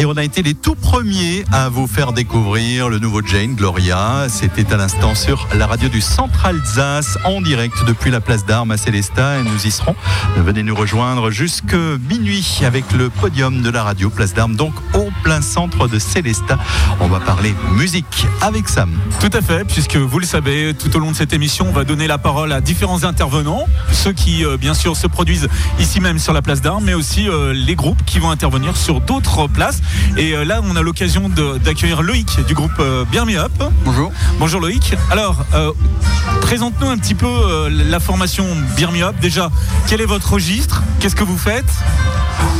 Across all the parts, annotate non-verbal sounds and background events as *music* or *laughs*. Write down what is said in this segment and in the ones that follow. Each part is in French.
Et on a été les tout premiers à vous faire découvrir le nouveau Jane Gloria. C'était à l'instant sur la radio du Centre Alsace en direct depuis la place d'Armes à Célestat et nous y serons. Venez nous rejoindre jusque minuit avec le podium de la radio Place d'Armes, donc au plein centre de Célestat. On va parler musique avec Sam. Tout à fait, puisque vous le savez, tout au long de cette émission, on va donner la parole à différents intervenants, ceux qui euh, bien sûr se produisent ici même sur la place d'Armes, mais aussi euh, les groupes qui vont intervenir sur d'autres places. Et euh, là, on a l'occasion d'accueillir Loïc du groupe Bien Me Up. Bonjour. Bonjour Loïc. Alors, présente-nous un petit peu la formation Beer Me Up. Déjà, quel est votre registre? Qu'est-ce que vous faites?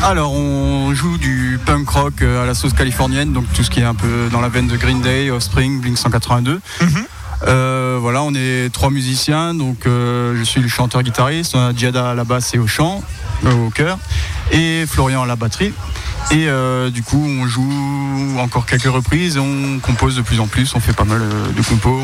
Alors, on joue du punk rock à la sauce californienne, donc tout ce qui est un peu dans la veine de Green Day, Offspring, Blink 182. Mhm. Euh, voilà, on est trois musiciens, donc euh, je suis le chanteur-guitariste, on a Diada à la basse et au chant, euh, au chœur, et Florian à la batterie. Et euh, du coup, on joue encore quelques reprises, on compose de plus en plus, on fait pas mal de compos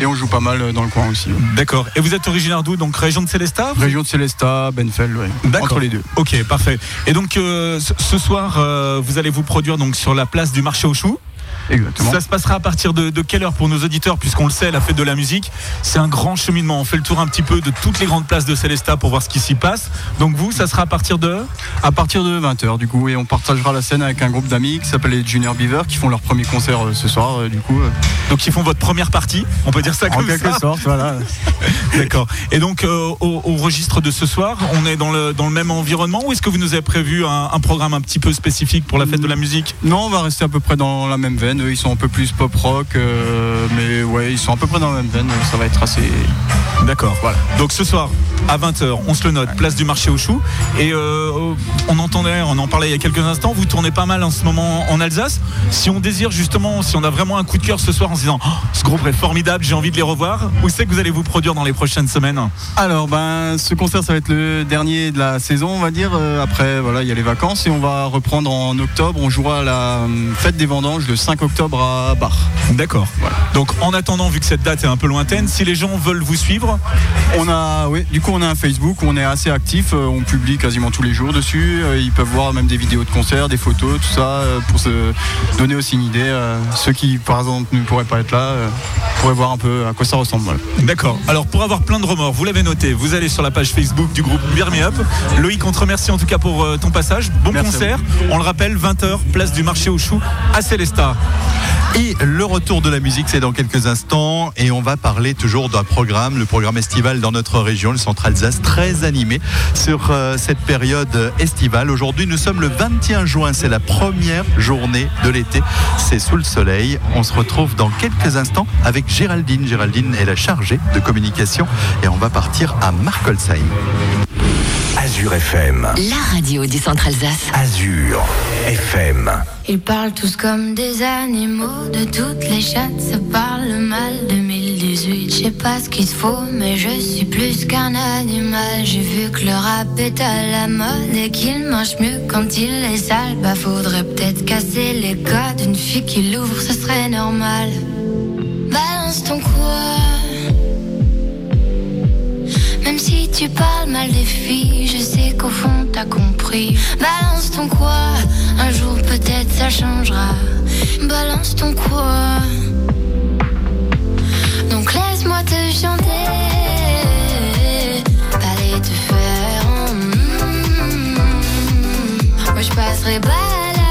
et on joue pas mal dans le coin aussi. D'accord. Et vous êtes originaire d'où Donc région de Célestat Région de Célestat, Benfeld, oui. Entre les deux. Ok, parfait. Et donc euh, ce soir, vous allez vous produire donc sur la place du marché aux choux ça se passera à partir de, quelle heure pour nos auditeurs Puisqu'on le sait, la fête de la musique, c'est un grand cheminement. On fait le tour un petit peu de toutes les grandes places de Célestat pour voir ce qui s'y passe. Donc vous, ça sera à partir de À partir de 20h du coup. Et on partagera la scène avec un groupe d'amis qui s'appelle les Junior Beaver qui font leur premier concert euh, ce soir euh, du coup. Euh. Donc ils font votre première partie, on peut dire ça comme ça En quelque sorte, voilà. *laughs* D'accord. Et donc au, registre de ce soir, on est dans le, dans le même environnement ou est-ce que vous nous avez prévu un, programme un petit peu spécifique pour la fête de la musique? Non, on va rester à peu près dans la même veine. Eux, ils sont un peu plus pop rock, euh, mais ouais, ils sont à peu près dans la même veine. Ça va être assez. D'accord. Voilà. Donc ce soir, à 20h, on se le note, place du marché aux choux. Et euh, on entendait, on en parlait il y a quelques instants, vous tournez pas mal en ce moment en Alsace. Si on désire justement, si on a vraiment un coup de cœur ce soir en se disant oh, ce groupe est formidable, j'ai envie de les revoir, où c'est que vous allez vous produire dans les prochaines semaines? Alors, ben, ce concert, ça va être le dernier de la saison, on va dire. Euh, après, voilà, il y a les vacances et on va reprendre en octobre. On jouera à la fête des vendanges le 5 octobre à Bar. D'accord. Donc, en attendant, vu que cette date est un peu lointaine, si les gens veulent vous suivre, on a, oui, du coup, on a un Facebook où on est assez actif, euh, on publie quasiment tous les jours dessus. Euh, ils peuvent voir même des vidéos de concerts, des photos, tout ça, euh, pour se donner aussi une idée. Ceux qui, par exemple, ne pourraient pas être là, pourraient voir un peu à quoi ça ressemble. D'accord. Alors, pour avoir plein de remords, vous l'avez noté, vous allez sur la page Facebook du groupe Beer Up. Loïc, on te remercie en tout cas pour ton passage. Bon concert. On le rappelle, 20h, place du marché aux choux à Célestat. Et le retour de la musique, c'est dans quelques instants. Et on va parler toujours d'un programme, le programme estival dans notre région, le Centre Alsace, très animé sur euh, cette période estivale. Aujourd'hui, nous sommes le 21 juin. C'est la première journée de l'été. C'est sous le soleil. On se retrouve dans quelques instants avec Géraldine. Géraldine est la chargée de communication. Et on va partir à Markolsheim. Azure FM. La radio du Centre Alsace. Azure FM. Ils parlent tous comme des animaux, de toutes les chattes, ça parle mal 2018. Je sais pas ce qu'il se faut, mais je suis plus qu'un animal. J'ai vu que le rap est à la mode et qu'il mange mieux quand il est sale. Bah faudrait peut-être casser les codes, une fille qui l'ouvre, ce serait normal. Balance ton quoi? Si tu parles mal des filles, je sais qu'au fond t'as compris. Balance ton quoi, un jour peut-être ça changera. Balance ton quoi. Donc laisse-moi te chanter. Allez te faire. Mm, moi je passerai pas à la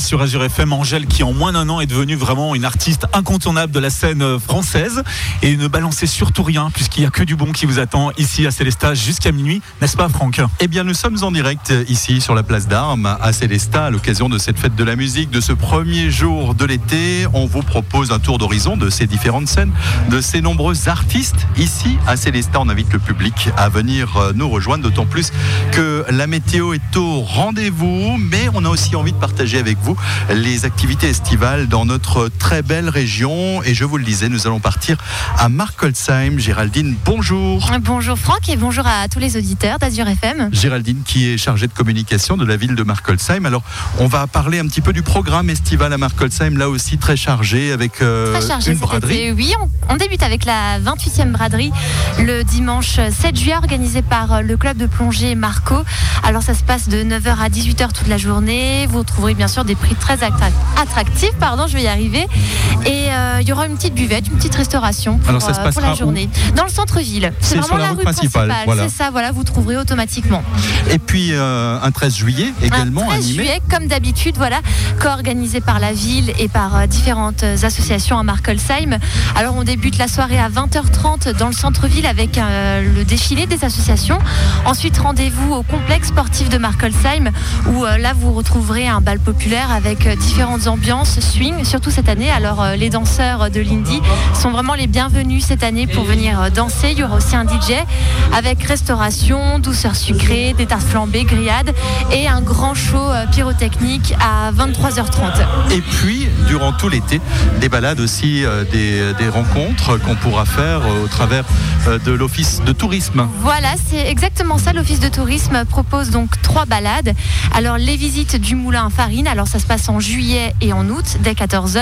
sur Azure FM. Angèle qui en moins d'un an est devenue vraiment une artiste incontournable de la scène euh, française. Et ne balancez surtout rien puisqu'il n'y a que du bon qui vous attend ici à Célestat jusqu'à minuit. N'est-ce pas Franck? Eh bien, nous sommes en direct euh, ici sur la place d'Armes à Célestat à l'occasion de cette fête de la musique, de ce premier jour de l'été. On vous propose un tour d'horizon de ces différentes scènes, de ces nombreux artistes ici à Célestat. On invite le public à venir euh, nous rejoindre, d'autant plus que la météo est au rendez-vous, mais on a aussi envie de partager avec vous les activités estivales dans notre très belle région. Et je vous le disais, nous allons partir à Markolsheim. Géraldine, bonjour. Bonjour Franck et bonjour à tous les auditeurs d'Azur FM. Géraldine qui est chargée de communication de la ville de Markolsheim. Alors, on va parler un petit peu du programme estival à Markolsheim, là aussi très chargé avec euh, Très chargé une braderie. été. Oui, on, on débute avec la 28e braderie le dimanche 7 juillet organisée par euh, le club de plongée Marco. Alors ça se passe de 9h à 18h toute la journée. Vous trouverez bien sûr des prix très attra- attractifs, pardon, je vais y arriver. Et euh, il y aura une petite buvette, une petite restauration pour, Alors, ça se euh, pour la journée. Dans le centre-ville. C'est vraiment la la rue principale, principale. voilà. C'est ça, voilà, vous trouverez automatiquement. Et puis euh, un 13 juillet également un 13 animé. juillet, comme d'habitude, voilà, co-organisé par la ville et par différentes associations à Markolsheim. Alors on débute la soirée à 20h30 dans le centre-ville avec euh, le défilé des associations. Ensuite rendez-vous au complexe sportif de Markolsheim où euh, là vous retrouverez un bal populaire avec euh, différentes ambiances swing, surtout cette année. Alors euh, les danseurs de l'Indie sont vraiment les bienvenus cette année pour venir danser. Il y aura aussi un DJ avec restauration, douceur sucrée, des tartes flambées, grillades et un grand show pyrotechnique à 23h30. Et puis, durant tout l'été, des balades aussi, des, des rencontres qu'on pourra faire au travers de l'office de tourisme. Voilà, c'est exactement ça. L'Office de tourisme propose donc trois balades. Alors, les visites du moulin farine. Alors, ça se passe en juillet et en août, dès 14h.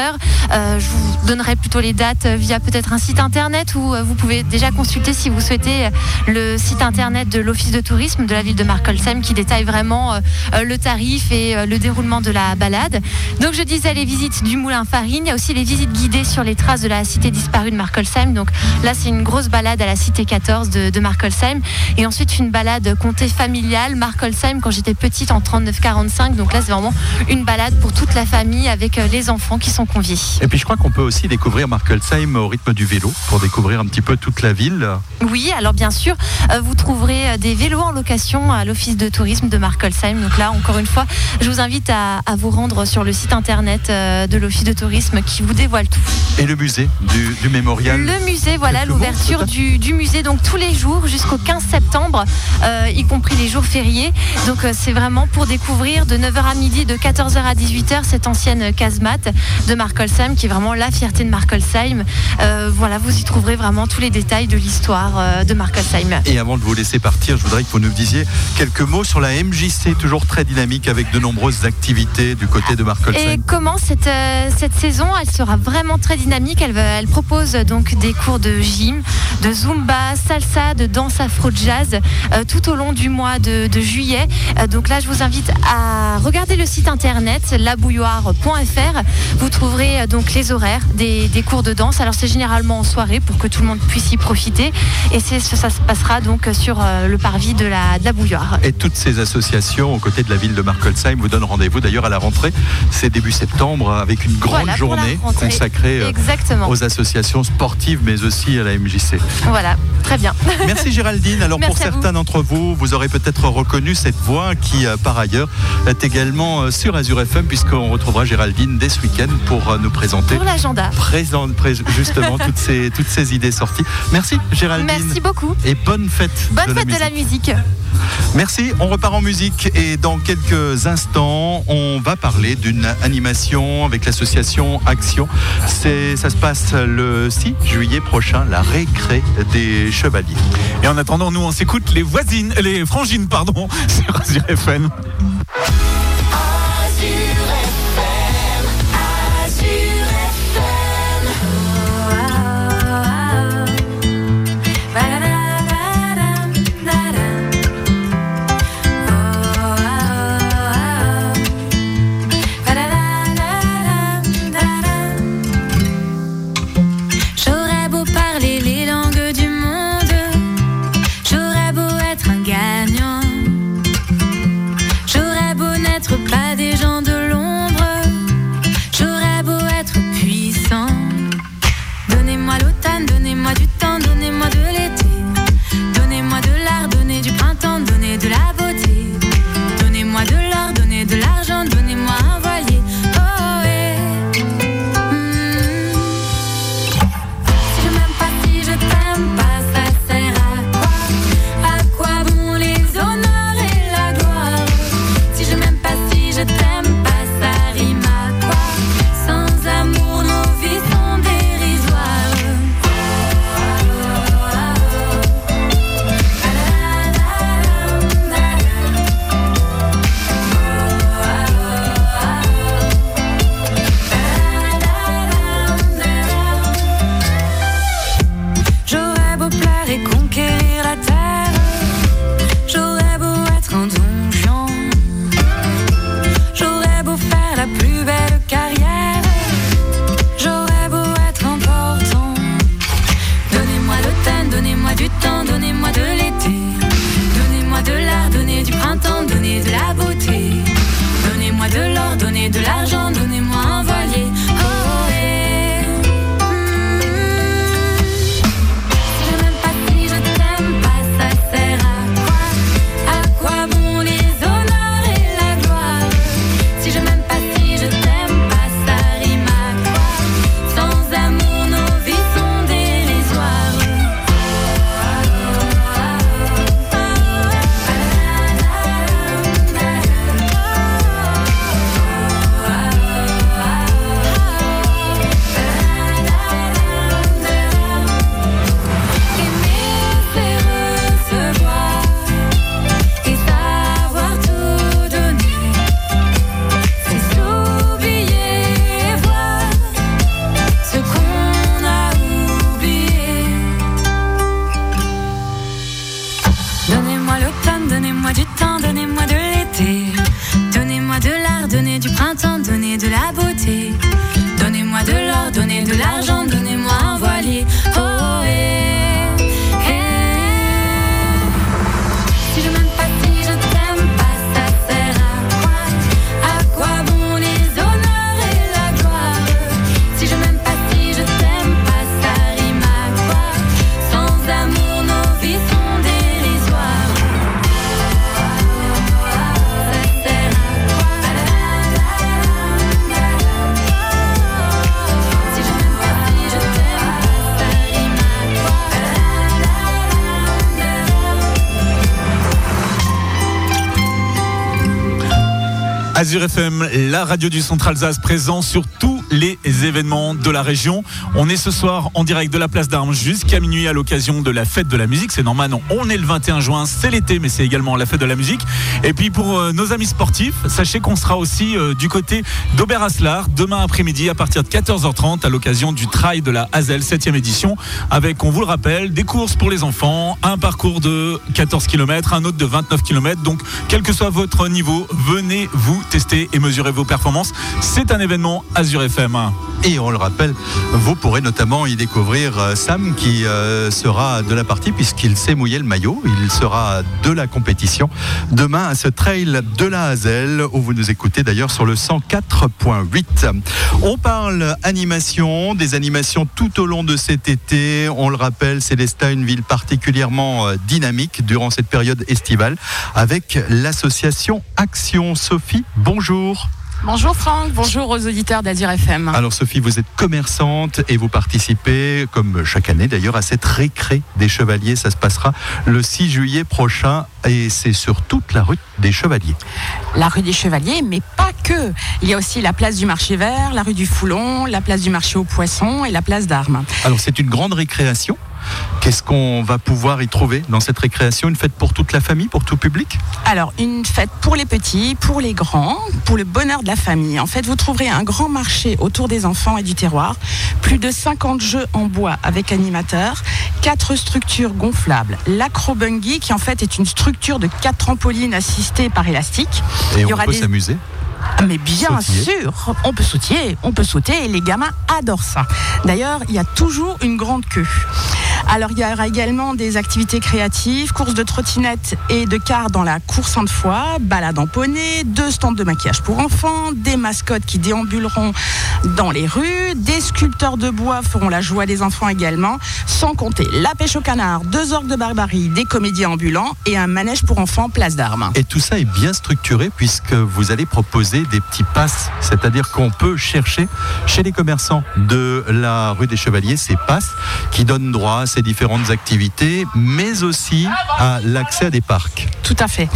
je vous donnerai plutôt les dates via peut-être un site internet où euh, vous pouvez déjà consulter si vous souhaitez euh, le site internet de l'Office de tourisme de la ville de Markolsheim qui détaille vraiment euh, euh, le tarif et euh, le déroulement de la balade. Donc, je disais les visites du moulin farine. Il y a aussi les visites guidées sur les traces de la cité disparue de Markolsheim. Donc, là, c'est une grosse balade à la cité 14 de, de. Et ensuite, une balade comté familiale, Markolsheim, quand j'étais petite en 39-45. Donc là, c'est vraiment une balade pour toute la famille avec euh, les enfants qui sont conviés. Et puis je crois qu'on peut aussi découvrir Markelsheim au rythme du vélo pour découvrir un petit peu toute la ville. Oui, alors bien sûr, euh, vous trouverez euh, des vélos en location à l'office de tourisme de Markolsheim. Donc là, encore une fois, je vous invite à, à vous rendre sur le site internet de l'office de tourisme qui vous dévoile tout. Et le musée du, du mémorial. Le musée, voilà l'ouverture du, du musée, donc tous les jours jusqu'au 15 septembre, euh, y compris les jours fériés. Donc euh, c'est vraiment pour découvrir de 9h à midi, de 14h à 18h, cette ancienne casemate de Markolsheim qui est vraiment la fierté de Markolsheim. Euh, voilà, vous y trouverez vraiment tous les détails de l'histoire euh, de Markolsheim. Et avant de vous laisser partir, je voudrais que vous nous disiez quelques mots sur la MJC, toujours très dynamique avec de nombreuses activités du côté de Et Markelsheim. comment cette, euh, cette saison, elle sera vraiment très dynamique. Elle, propose donc des cours de gym, de zumba, salsa, de danse afro-jazz euh, tout au long du mois de de, juillet. Euh, donc là, je vous invite à regarder le site internet labouilloire.fr. Vous trouverez donc les horaires des, cours de danse. Alors c'est généralement en soirée pour que tout le monde puisse y profiter. Et ça se passera donc sur le parvis de la, de la Bouilloire. Et toutes ces associations aux côtés de la ville de Markolsheim vous donnent rendez-vous d'ailleurs à la rentrée. C'est début septembre avec une grande journée consacrée aux associations sportives mais aussi à la MJC. Voilà, très bien. Merci *laughs* Géraldine. Alors pour certains d'entre vous, vous aurez peut-être reconnu cette voix qui euh, par ailleurs est également euh, sur Azure FM puisqu'on retrouvera Géraldine dès ce week-end pour euh, nous présenter. Pour l'agenda. Présente justement *laughs* toutes, ces, toutes ces idées sorties. Merci Géraldine. Merci beaucoup. Et bonne fête. Bonne fête de la musique. Merci, on repart en musique et dans quelques instants, on va parler d'une animation avec l'association Action. Ça se passe le 6 juillet prochain, la récré des chevaliers. Et en attendant, nous on s'écoute les voisines, les frangines, pardon, *laughs* sur Azure FM. FM, la radio du Centre Alsace, présent sur tous les événements de la région. On est ce soir en direct de la place d'Armes jusqu'à minuit à l'occasion de la fête de la musique. C'est normal, on est le 21 juin, c'est l'été, mais c'est également la fête de la musique. Et puis pour euh, nos amis sportifs, sachez qu'on sera aussi euh, du côté d'Aubert-Aslar demain après-midi à partir de 14h30 à l'occasion du trail de la Hazel 7e édition avec, on vous le rappelle, des courses pour les enfants, un parcours de 14 km, un autre de 29 km. Donc, quel que soit votre niveau, venez vous tester et mesurer vos performances. C'est un événement Azure FM. Et on le rappelle, vous pourrez notamment y découvrir euh, Sam qui euh, sera de la partie puisqu'il s'est mouillé le maillot. Il sera de la compétition demain à ce trail de la Hazel où vous nous écoutez d'ailleurs sur le 104.8. On parle animation, des animations tout au long de cet été. On le rappelle, Célestat, une ville particulièrement euh, dynamique durant cette période estivale avec l'association Action. Sophie, bonjour. Bonjour Franck, bonjour aux auditeurs d'Azur FM. Alors Sophie, vous êtes commerçante et vous participez, comme chaque année d'ailleurs, à cette récré des Chevaliers. Ça se passera le 6 juillet prochain et c'est sur toute la rue des Chevaliers. La rue des Chevaliers, mais pas que. Il y a aussi la place du marché vert, la rue du Foulon, la place du marché aux poissons et la place d'Armes. Alors c'est une grande récréation Qu'est-ce qu'on va pouvoir y trouver dans cette récréation? Une fête pour toute la famille, pour tout public? Alors, une fête pour les petits, pour les grands, pour le bonheur de la famille. En fait, vous trouverez un grand marché autour des enfants et du terroir, plus de 50 jeux en bois avec animateurs, quatre structures gonflables, l'acrobungy qui en fait est une structure de quatre trampolines assistées par élastique. Et on peut s'amuser mais bien sûr, on peut sauter, on peut sauter et les gamins adorent ça. D'ailleurs, il y a toujours une grande queue. Alors il y aura également des activités créatives, courses de trottinettes et de cars dans la course de foie, balade en poney, deux stands de maquillage pour enfants, des mascottes qui déambuleront dans les rues, des sculpteurs de bois feront la joie des enfants également, sans compter la pêche au canard, deux orgues de barbarie, des comédiens ambulants et un manège pour enfants place d'armes. Et tout ça est bien structuré puisque vous allez proposer des petits passes, c'est-à-dire qu'on peut chercher chez les commerçants de la rue des Chevaliers ces passes qui donnent droit à ces différentes activités, mais aussi à l'accès à des parcs. Tout à fait.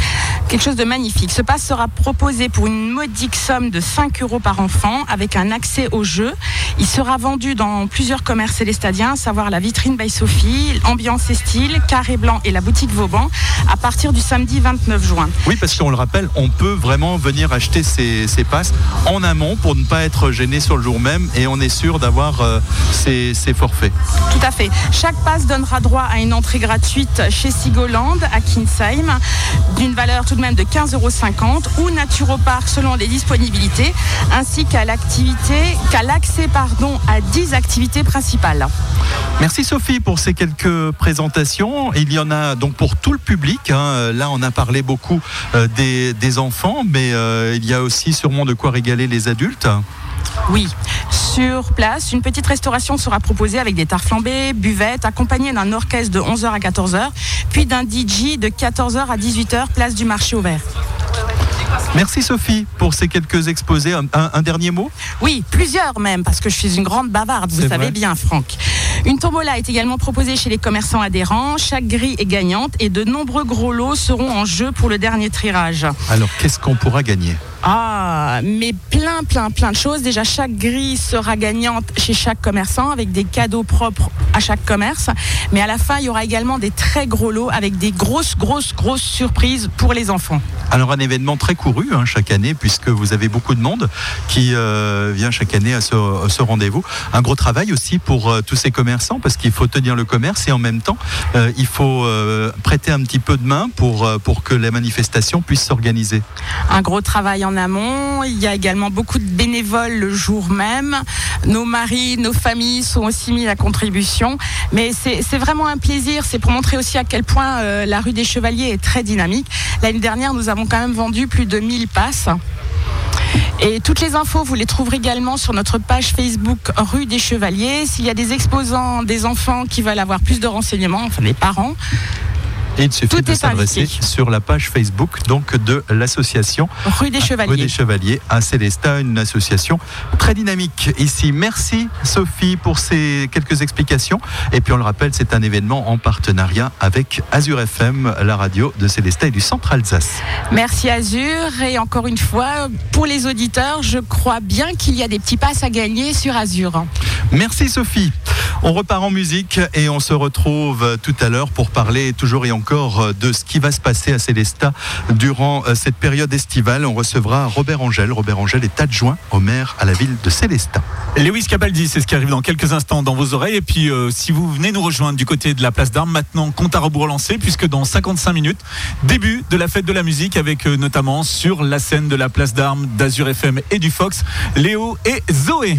Quelque chose de magnifique. Ce pass sera proposé pour une modique somme de 5 euros par enfant avec un accès au jeu. Il sera vendu dans plusieurs commerces célestadiens, à savoir la vitrine by Sophie, Ambiance et Style, Carré Blanc et la boutique Vauban, à partir du samedi 29 juin. Oui, parce qu'on le rappelle, on peut vraiment venir acheter ces, ces passes en amont pour ne pas être gêné sur le jour même et on est sûr d'avoir euh, ces, ces forfaits. Tout à fait. Chaque passe donnera droit à une entrée gratuite chez Sigoland à Kinsheim d'une valeur tout de même de 15,50 euros ou Naturopark selon les disponibilités ainsi qu'à l'activité qu'à l'accès pardon à 10 activités principales. Merci Sophie pour ces quelques présentations. Il y en a donc pour tout le public. Hein. Là, on a parlé beaucoup euh, des, enfants, mais euh, il y a aussi sûrement de quoi régaler les adultes. Oui, sur place, une petite restauration sera proposée avec des tartes flambées, buvettes, accompagnée d'un orchestre de 11h à 14h, puis d'un DJ de 14h à 18h, place du marché ouvert. Merci Sophie pour ces quelques exposés. Un, dernier mot? Oui, plusieurs même, parce que je suis une grande bavarde, vous savez bien, Franck. Une tombola est également proposée chez les commerçants adhérents. Chaque grille est gagnante et de nombreux gros lots seront en jeu pour le dernier tirage. Alors, qu'est-ce qu'on pourra gagner? Ah, mais plein, plein, plein de choses. Déjà, chaque grille sera gagnante chez chaque commerçant avec des cadeaux propres à chaque commerce. Mais à la fin, il y aura également des très gros lots avec des grosses, grosses, grosses surprises pour les enfants. Alors, un événement très couru hein, chaque année, puisque vous avez beaucoup de monde qui euh, vient chaque année à ce, rendez-vous. Un gros travail aussi pour euh, tous ces commerçants, parce qu'il faut tenir le commerce et en même temps, euh, il faut prêter un petit peu de main pour, pour que la manifestation puisse s'organiser. Un gros travail en amont. Il y a également beaucoup de bénévoles le jour même. Nos maris, nos familles sont aussi mis à contribution. Mais c'est vraiment un plaisir. C'est pour montrer aussi à quel point euh, la rue des Chevaliers est très dynamique. L'année dernière, nous avons quand même vendu plus de 1000 passes. Et toutes les infos, vous les trouverez également sur notre page Facebook Rue des Chevaliers. S'il y a des exposants, des enfants qui veulent avoir plus de renseignements, enfin des parents, Et il suffit de s'adresser sur la page Facebook donc de l'association Rue des Chevaliers. Rue des Chevaliers à Célestat, une association très dynamique ici. Merci Sophie pour ces quelques explications. Et puis on le rappelle, c'est un événement en partenariat avec Azure FM, la radio de Célestat et du Centre Alsace. Merci Azure. Et encore une fois, pour les auditeurs, je crois bien qu'il y a des petits passes à gagner sur Azure. Merci Sophie. On repart en musique et on se retrouve tout à l'heure pour parler toujours et encore de ce qui va se passer à Célestat durant euh, cette période estivale. On recevra Robert Angel. Robert Angel est adjoint au maire à la ville de Célestat. Lewis Cabaldi, c'est ce qui arrive dans quelques instants dans vos oreilles. Et puis, euh, si vous venez nous rejoindre du côté de la place d'Armes, maintenant, compte à rebours lancé, puisque dans 55 minutes, début de la fête de la musique avec euh, notamment sur la scène de la place d'Armes, d'Azur FM et du Fox, Léo et Zoé.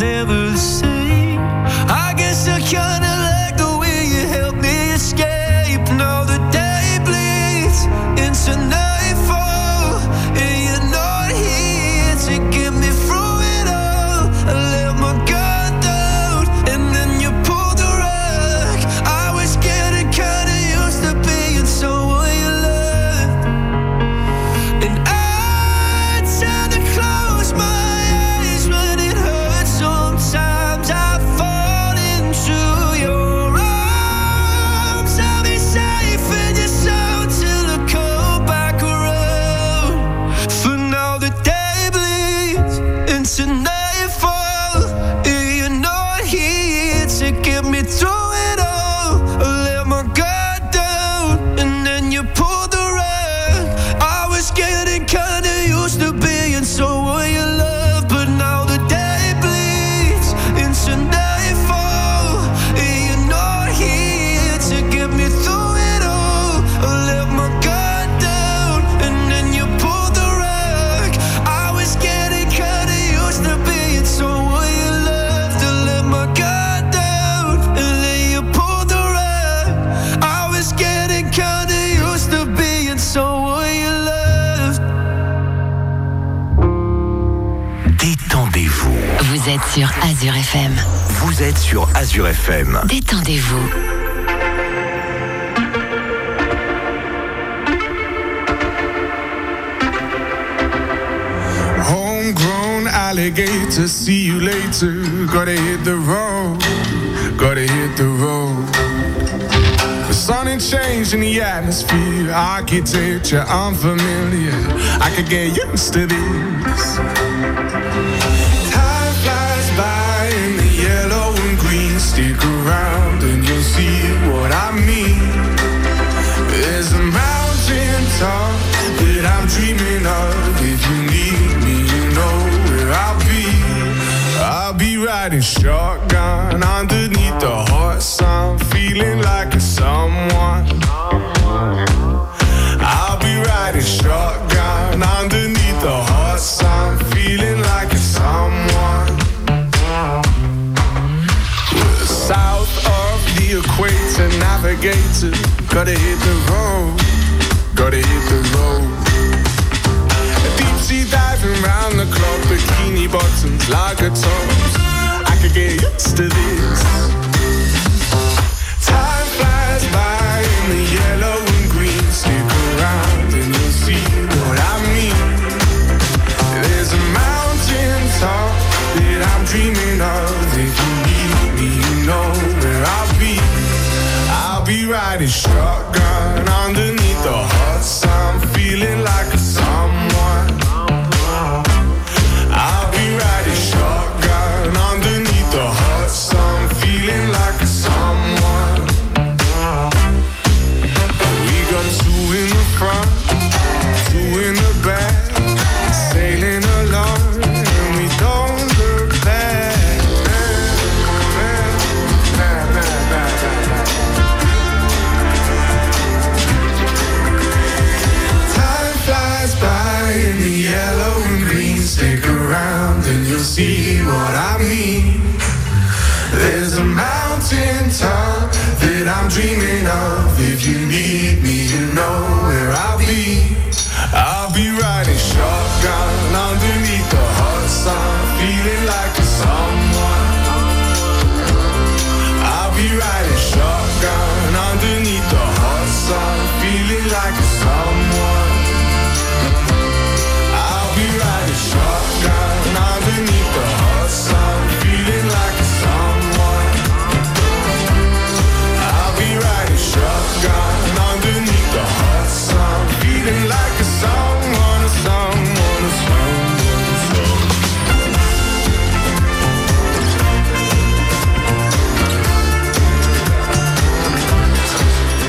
Sur Azure FM. Vous êtes sur Azure FM. Détendez-vous. Homegrown alligator, see you later. Gotta hit the road, gotta hit the road. The sun ain't changing the atmosphere, architecture unfamiliar. I could get used to this. See what I mean. There's a mountain top that I'm dreaming of. If you need me, you know where I'll be. I'll be riding shotgun underneath the hot sun, feeling like navigate to. Gotta hit the road, gotta hit the road. Deep sea diving round the clock, bikini bottoms, lager tops. I could get used to this.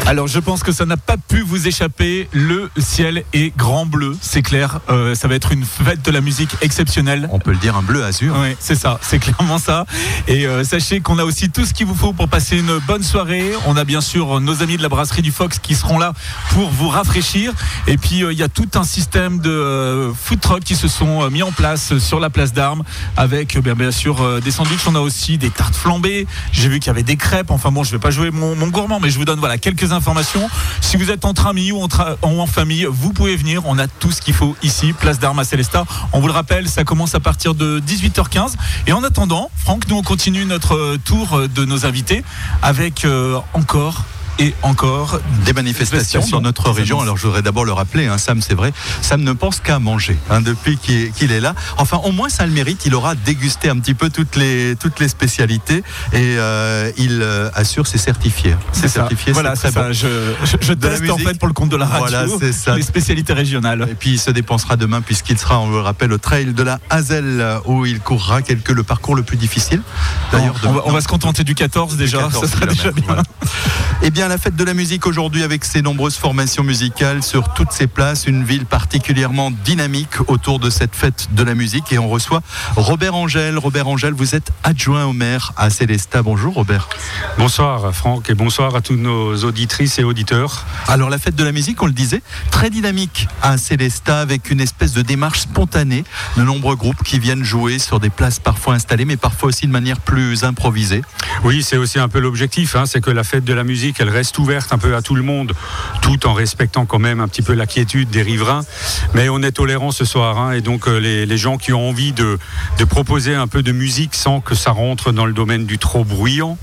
Alors je pense que ça n'a pas pu vous échapper. Le ciel est grand bleu, c'est clair. Euh, ça va être une fête de la musique exceptionnelle. On peut le dire, un bleu azur. Oui, c'est ça, c'est clairement ça. Et euh, sachez qu'on a aussi tout ce qu'il vous faut pour passer une bonne soirée. On a bien sûr nos amis de la brasserie du Fox qui seront là pour vous rafraîchir. Et puis euh, il y a tout un système de euh, food truck qui se sont euh, mis en place sur la place d'armes avec euh, bien, bien sûr euh, des sandwichs. On a aussi des tartes flambées. J'ai vu qu'il y avait des crêpes. Enfin bon, je vais pas jouer mon, mon gourmand, mais je vous donne voilà quelques informations. Si vous êtes entre amis ou entre, ou en famille, vous pouvez venir. On a tout ce qu'il faut ici, place d'armes à Célestat. On vous le rappelle, ça commence à partir de 18h15. Et en attendant, Franck, nous on continue notre euh, tour de nos invités avec euh, encore et encore des manifestations dans notre région. Alors je voudrais d'abord le rappeler, hein, Sam, c'est vrai, Sam ne pense qu'à manger hein, depuis qu'il est, là. Enfin, au moins ça le mérite. Il aura dégusté un petit peu toutes les toutes les spécialités et euh, il euh, assure ses certifiés. C'est certifié. Voilà, c'est c'est très ça. bon. Je, teste en fait pour le compte de la radio Voilà, c'est ça. les spécialités régionales. Et puis il se dépensera demain puisqu'il sera, on le rappelle, au trail de la Hazel où il courra quelque le parcours le plus difficile. D'ailleurs, on, va, demain. on va se contenter du 14 déjà, 14 ça sera déjà bien. voilà. Eh bien, la fête de la musique aujourd'hui avec ses nombreuses formations musicales sur toutes ses places, une ville particulièrement dynamique autour de cette fête de la musique. Et on reçoit Robert Angèle. Robert Angèle, vous êtes adjoint au maire à Célestat. Bonjour Robert. Bonsoir Franck et bonsoir à tous nos auditrices et auditeurs. Alors la fête de la musique, on le disait, très dynamique à Célestat avec une espèce de démarche spontanée, de nombreux groupes qui viennent jouer sur des places parfois installées, mais parfois aussi de manière plus improvisée. Oui, c'est aussi un peu l'objectif, hein, c'est que la fête de la musique, elle reste ouverte un peu à tout le monde, tout en respectant quand même un petit peu la quiétude des riverains. Mais on est tolérant ce soir, hein, et donc euh, les, les gens qui ont envie de, de proposer un peu de musique sans que ça rentre dans le domaine du trop bruyant,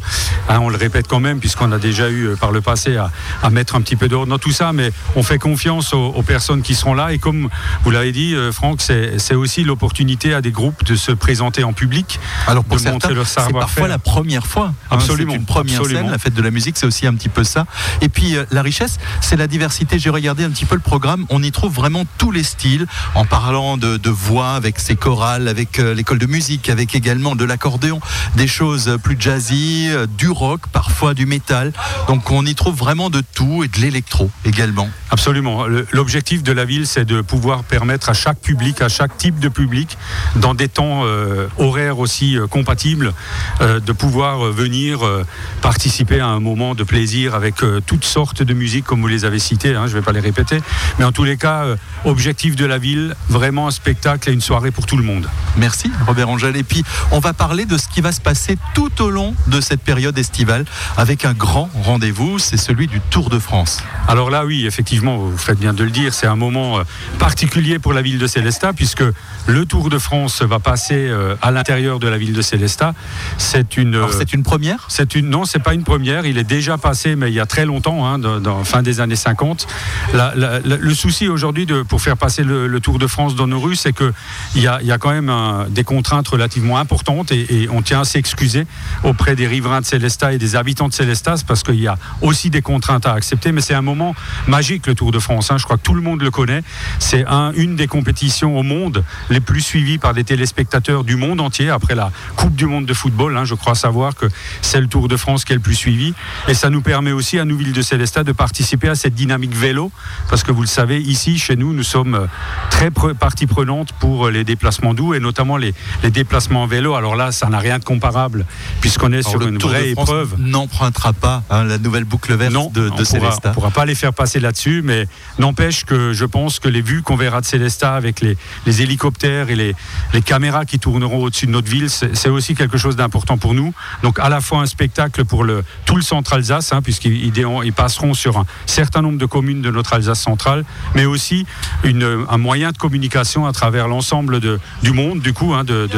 hein, on le répète quand même, puisqu'on a déjà eu euh, par le passé à, à mettre un petit peu d'ordre dans tout ça, mais on fait confiance aux, aux personnes qui seront là, et comme vous l'avez dit, euh, Franck, c'est aussi l'opportunité à des groupes de se présenter en public, Alors pour de certains, montrer leur c'est parfois savoir-faire. la première fois. hein, Absolument, une première absolument. scène. La fête de la musique, c'est aussi un petit peu ça. Et puis euh, la richesse, c'est la diversité. J'ai regardé un petit peu le programme. On y trouve vraiment tous les styles, en parlant de, voix avec ses chorales, avec euh, l'école de musique, avec également de l'accordéon, des choses plus jazzy, euh, du rock, parfois du métal. Donc on y trouve vraiment de tout et de l'électro également. Absolument. L'objectif de la ville, c'est de pouvoir permettre à chaque public, à chaque type de public, dans des temps euh, horaires aussi euh, compatibles, euh, de pouvoir euh, venir euh, participer à un moment de plaisir avec euh, toutes sortes de musiques comme vous les avez citées, hein, je ne vais pas les répéter. Mais en tous les cas, euh, objectif de la ville, vraiment un spectacle et une soirée pour tout le monde. Merci Robert Angèle. Et puis on va parler de ce qui va se passer tout au long de cette période estivale avec un grand rendez-vous, c'est celui du Tour de France. Alors là, oui, effectivement, vous faites bien de le dire, c'est un moment euh, particulier pour la ville de Célestat puisque le Tour de France va passer à l'intérieur de la ville de Célestat. C'est une, c'est une première? C'est une non, c'est pas une première. Il est déjà passé, mais il y a très longtemps, hein, fin des années 50. le souci aujourd'hui pour faire passer le, Tour de France dans nos rues, c'est qu'il y a, y a quand même des contraintes relativement importantes et, on tient à s'excuser auprès des riverains de Célestat et des habitants de Célestat parce qu'il y a aussi des contraintes à accepter. Mais c'est un moment magique, le Tour de France. Hein. Je crois que tout le monde le connaît. C'est un, une des compétitions au monde les plus suivies par des téléspectateurs du monde entier après la Coupe du Monde de football. Hein. Je crois savoir que c'est le Tour de France qui est le plus suivi. Et ça nous permet aussi à nous, Ville de Célestat, de participer à cette dynamique vélo. Parce que vous le savez, ici, chez nous, nous sommes euh, très partie prenante pour euh, les déplacements doux et notamment les, déplacements en vélo. Alors là, ça n'a rien de comparable puisqu'on est sur une vraie épreuve. n'empruntera pas hein, la nouvelle boucle verte de, de Célestat. on ne pourra pas les faire passer là-dessus, mais n'empêche que je pense que les vues qu'on verra de Célestat avec les, hélicoptères et les, les caméras qui tourneront au-dessus de notre ville, c'est aussi quelque chose d'important pour nous. Donc à la fois un spectacle pour le, tout le centre Alsace, hein, puisqu'ils ils passeront sur un certain nombre de communes de notre Alsace centrale, mais aussi une, un moyen de communication à travers l'ensemble du monde, du coup, hein, de,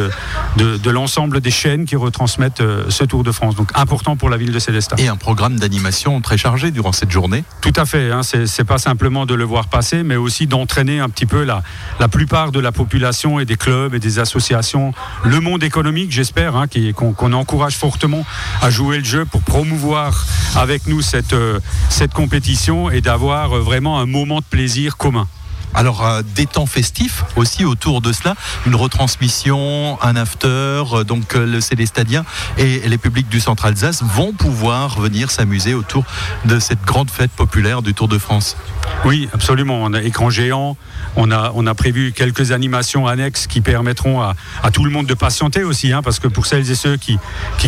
de, de, l'ensemble des chaînes qui retransmettent euh, ce Tour de France. Donc important pour la ville de Célestat. Et un programme d'animation très chargé durant cette journée Tout à fait. Hein, c'est pas simplement de le voir passer, mais aussi d'entraîner un petit peu la, la plupart de la population et des clubs et des associations, le monde économique, j'espère, hein, qu'on encourage fortement à jouer le jeu pour promouvoir avec nous cette, euh, cette compétition et d'avoir euh, vraiment un moment de plaisir commun. Alors, euh, des temps festifs aussi autour de cela, une retransmission, un after, donc le Célestadien et les publics du Centre Alsace vont pouvoir venir s'amuser autour de cette grande fête populaire du Tour de France. Oui, absolument. On a écran géant, on a, prévu quelques animations annexes qui permettront à, tout le monde de patienter aussi, hein, parce que pour celles et ceux qui,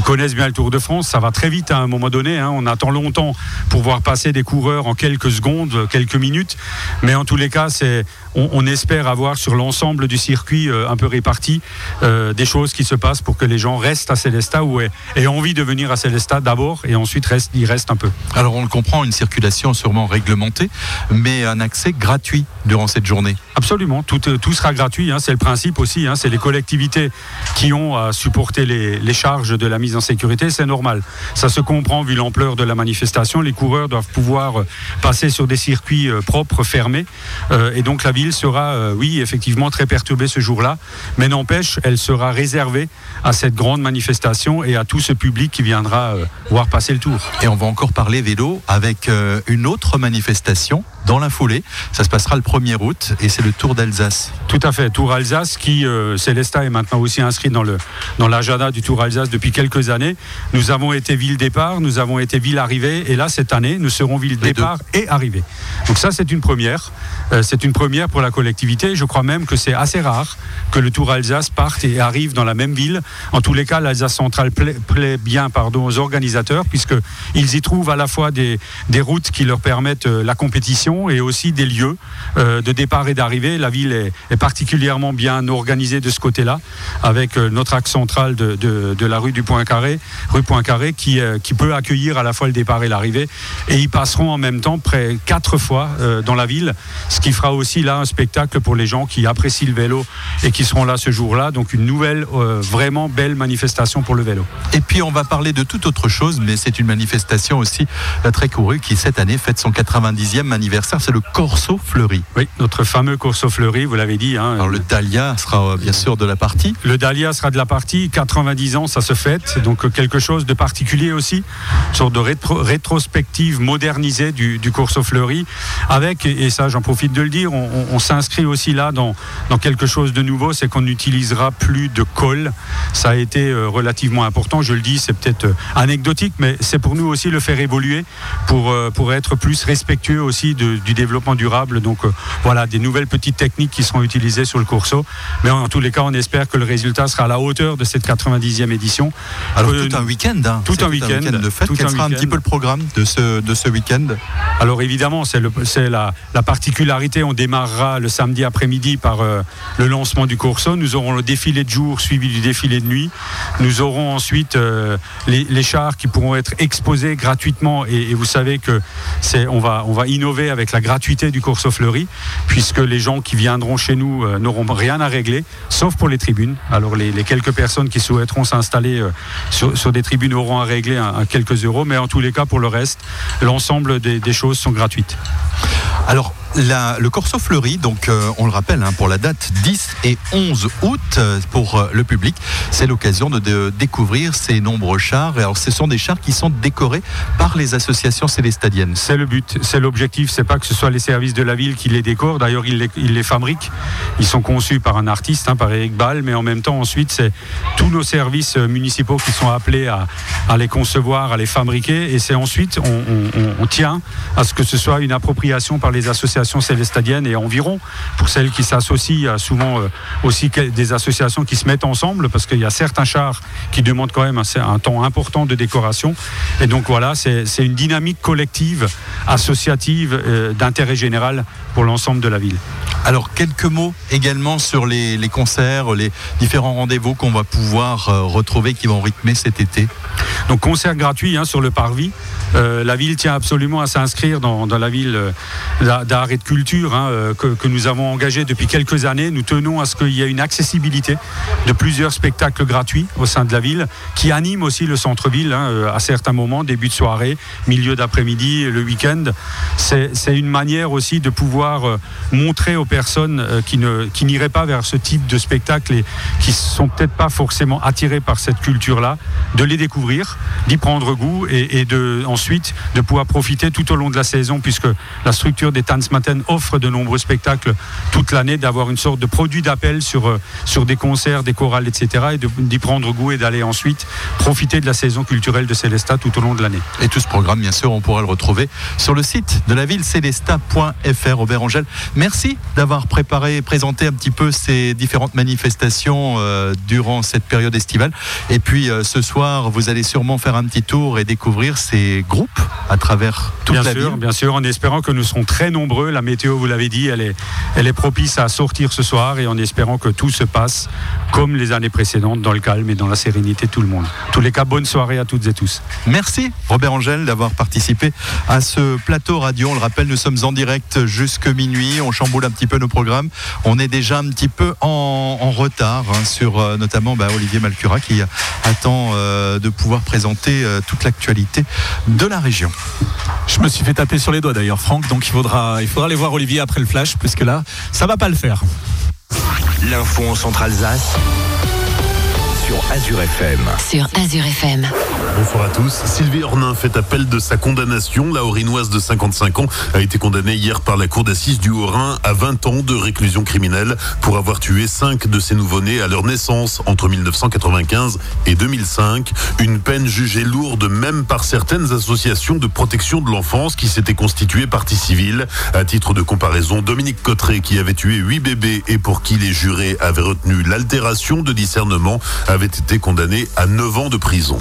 connaissent bien le Tour de France, ça va très vite à un moment donné. Hein. On attend longtemps pour voir passer des coureurs en quelques secondes, quelques minutes. Mais en tous les cas, c'est, on, espère avoir sur l'ensemble du circuit euh, un peu réparti euh, des choses qui se passent pour que les gens restent à Célestat ou aient, envie de venir à Célestat d'abord et ensuite reste, y restent un peu. Alors on le comprend, une circulation sûrement réglementée, mais un accès gratuit durant cette journée. Absolument, tout, euh, tout sera gratuit, hein, c'est le principe aussi, hein, c'est les collectivités qui ont à supporter les, charges de la mise en sécurité, c'est normal. Ça se comprend vu l'ampleur de la manifestation, les coureurs doivent pouvoir passer sur des circuits propres, fermés, et donc la ville sera, oui, effectivement très perturbée ce jour-là, mais n'empêche, elle sera réservée à cette grande manifestation et à tout ce public qui viendra voir passer le tour. Et on va encore parler vélo avec une autre manifestation dans la foulée. Ça se passera le 1er août et c'est le Tour d'Alsace. Tout à fait, Tour Alsace qui, euh, Célestat est maintenant aussi inscrit dans le dans l'agenda du Tour Alsace depuis quelques années. Nous avons été ville départ, nous avons été ville arrivée et là cette année nous serons ville départ et arrivée. Donc ça c'est une première. Euh, c'est une première pour la collectivité. Je crois même que c'est assez rare que le Tour Alsace parte et arrive dans la même ville. En tous les cas, l'Alsace centrale plaît, bien pardon, aux organisateurs puisqu'ils y trouvent à la fois des, routes qui leur permettent euh, la compétition et aussi des lieux euh, de départ et d'arrivée. La ville est, particulièrement bien organisée de ce côté-là, avec notre axe central de, la rue du Point-Carré, rue Point-Carré, qui, peut accueillir à la fois le départ et l'arrivée. Et ils passeront en même temps près quatre fois dans la ville, qui fera aussi là un spectacle pour les gens qui apprécient le vélo et qui seront là ce jour-là. Donc une nouvelle, vraiment belle manifestation pour le vélo. Et puis on va parler de toute autre chose, mais c'est une manifestation aussi très courue qui cette année fête son 90e anniversaire c'est le Corso Fleuri. Oui, notre fameux Corso Fleuri, vous l'avez dit. Hein. Alors le Dahlia sera euh, bien sûr de la partie. Le Dahlia sera de la partie. 90 ans, ça se fête. Donc euh, quelque chose de particulier aussi. Une sorte de rétrospective modernisée du, du Corso Fleuri. Avec, et ça j'en profite de le dire, on, s'inscrit aussi là dans, dans quelque chose de nouveau, c'est qu'on n'utilisera plus de colle. Ça a été relativement important. Je le dis, c'est peut-être anecdotique, mais c'est pour nous aussi le faire évoluer pour, pour être plus respectueux aussi du développement durable. Donc voilà, des nouvelles petites techniques qui seront utilisées sur le Courso. Mais en, tous les cas, on espère que le résultat sera à la hauteur de cette 90e édition. Alors tout un week-end, hein. tout un week-end de fête. Quel sera un, petit peu le programme de ce, de ce week-end? Alors évidemment, c'est la, la, particularité. On démarrera le samedi après-midi par euh, le lancement du Courso. Nous aurons le défilé de jour suivi du défilé de nuit. Nous aurons ensuite euh, les, chars qui pourront être exposés gratuitement. Et, vous savez que c'est on va, on va innover avec la gratuité du Courso Fleury, puisque les gens qui viendront chez nous euh, n'auront rien à régler, sauf pour les tribunes. Alors les, quelques personnes qui souhaiteront s'installer sur, des tribunes auront à régler quelques euros, mais en tous les cas, pour le reste, l'ensemble des, des choses sont gratuites. Alors, le Corso Fleuri, donc euh, on le rappelle, hein, pour la date 10 et 11 août euh, pour euh, le public, c'est l'occasion de, découvrir ces nombreux chars. Alors, ce sont des chars qui sont décorés par les associations célestadiennes. C'est le but, c'est l'objectif. C'est pas que ce soit les services de la ville qui les décorent. D'ailleurs, ils les, fabriquent. Ils sont conçus par un artiste, hein, par Eric Ball, mais en même temps, ensuite, c'est tous nos services municipaux qui sont appelés à, les concevoir, à les fabriquer. Et c'est ensuite, on tient à ce que ce soit une appropriation par les associations célestadiennes et environ. Pour celles qui s'associent, souvent euh, aussi des associations qui se mettent ensemble parce qu'il y a certains chars qui demandent quand même un, temps important de décoration. Et donc voilà, c'est une dynamique collective, associative, euh, d'intérêt général pour l'ensemble de la ville. Alors quelques mots également sur les, concerts, les différents rendez-vous qu'on va pouvoir euh, retrouver qui vont rythmer cet été. Donc concert gratuit hein, sur le parvis. la ville tient absolument à s'inscrire dans, la ville d'art et de culture hein, euh, que, nous avons engagé depuis quelques années. Nous tenons à ce qu'il y ait une accessibilité de plusieurs spectacles gratuits au sein de la ville qui animent aussi le centre-ville hein, euh, à certains moments, début de soirée, milieu d'après-midi, le week-end. C'est une manière aussi de pouvoir euh, montrer aux personnes qui n'iraient pas vers ce type de spectacle et qui sont peut-être pas forcément attirées par cette culture-là, de les découvrir, d'y prendre goût et, de, ensuite de pouvoir profiter tout au long de la saison puisque la structure des Tanzmatten offre de nombreux spectacles toute l'année, d'avoir une sorte de produit d'appel sur, euh, sur des concerts, des chorales, etc. et d'y prendre goût et d'aller ensuite profiter de la saison culturelle de Célestat tout au long de l'année. Et tout ce programme, bien sûr, on pourra le retrouver sur le site de la ville célestat.fr. Robert Angèle, merci d'avoir préparé et présenté un petit peu ces différentes manifestations euh, durant cette période estivale. Et puis euh, ce soir, vous allez sûrement faire un petit tour et découvrir ces groupes à travers toute bien la sûr, ville. Bien sûr, en espérant que nous serons très nombreux. La météo, vous l'avez dit, elle est, elle est propice à sortir ce soir et en espérant que tout se passe comme les années précédentes, dans le calme et dans la sérénité de tout le monde. En tous les cas, bonne soirée à toutes et tous. Merci Robert Angèle d'avoir participé à ce plateau radio. On le rappelle, nous sommes en direct jusque minuit. On chamboule un petit peu nos programmes. On est déjà un petit peu en, retard hein, sur euh, notamment bah, Olivier Malcura qui attend euh, de pouvoir présenter euh, toute l'actualité de la région. Je me suis fait taper sur les doigts d'ailleurs, Franck, donc il faudra, il faudra aller voir Olivier après le flash, puisque là, ça va pas le faire. L'info en Centre-Alsace sur Azure FM. Sur Azure FM. Bonsoir à tous. Sylvie Ornin fait appel de sa condamnation. La Haut-Rhinoise de 55 ans a été condamnée hier par la Cour d'assises du Haut-Rhin à 20 ans de réclusion criminelle pour avoir tué 5 de ses nouveau-nés à leur naissance entre 1995 et 2005. Une peine jugée lourde même par certaines associations de protection de l'enfance qui s'étaient constituées partie civile. À titre de comparaison, Dominique Cotteret, qui avait tué 8 bébés et pour qui les jurés avaient retenu l'altération de discernement, avait été condamné à 9 ans de prison.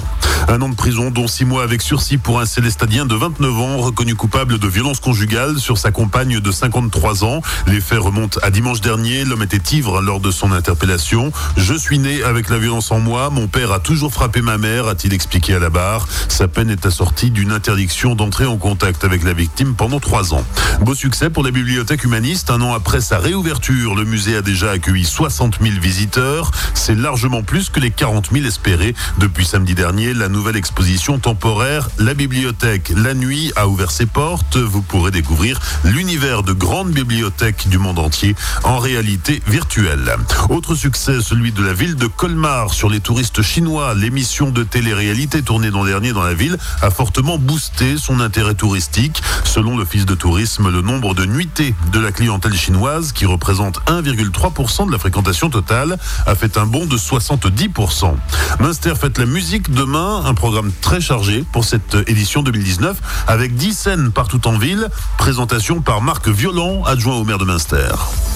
Un an de prison, dont 6 mois avec sursis pour un célestadien de 29 ans, reconnu coupable de violence conjugale sur sa compagne de 53 ans. Les faits remontent à dimanche dernier. L'homme était ivre lors de son interpellation. Je suis né avec la violence en moi. Mon père a toujours frappé ma mère, a-t-il expliqué à la barre. Sa peine est assortie d'une interdiction d'entrer en contact avec la victime pendant 3 ans. Beau succès pour la bibliothèque humaniste. Un an après sa réouverture, le musée a déjà accueilli 60 000 visiteurs. C'est largement plus que les les 40 000 espérés. Depuis samedi dernier, la nouvelle exposition temporaire La Bibliothèque La Nuit a ouvert ses portes. Vous pourrez découvrir l'univers de grandes bibliothèques du monde entier en réalité virtuelle. Autre succès, celui de la ville de Colmar sur les touristes chinois. L'émission de télé-réalité tournée l'an dernier dans la ville a fortement boosté son intérêt touristique. Selon l'Office de tourisme, le nombre de nuitées de la clientèle chinoise, qui représente 1,3% de la fréquentation totale, a fait un bond de 70%. Munster fête la musique demain, un programme très chargé pour cette édition 2019, avec 10 scènes partout en ville. Présentation par Marc Violent, adjoint au maire de Munster.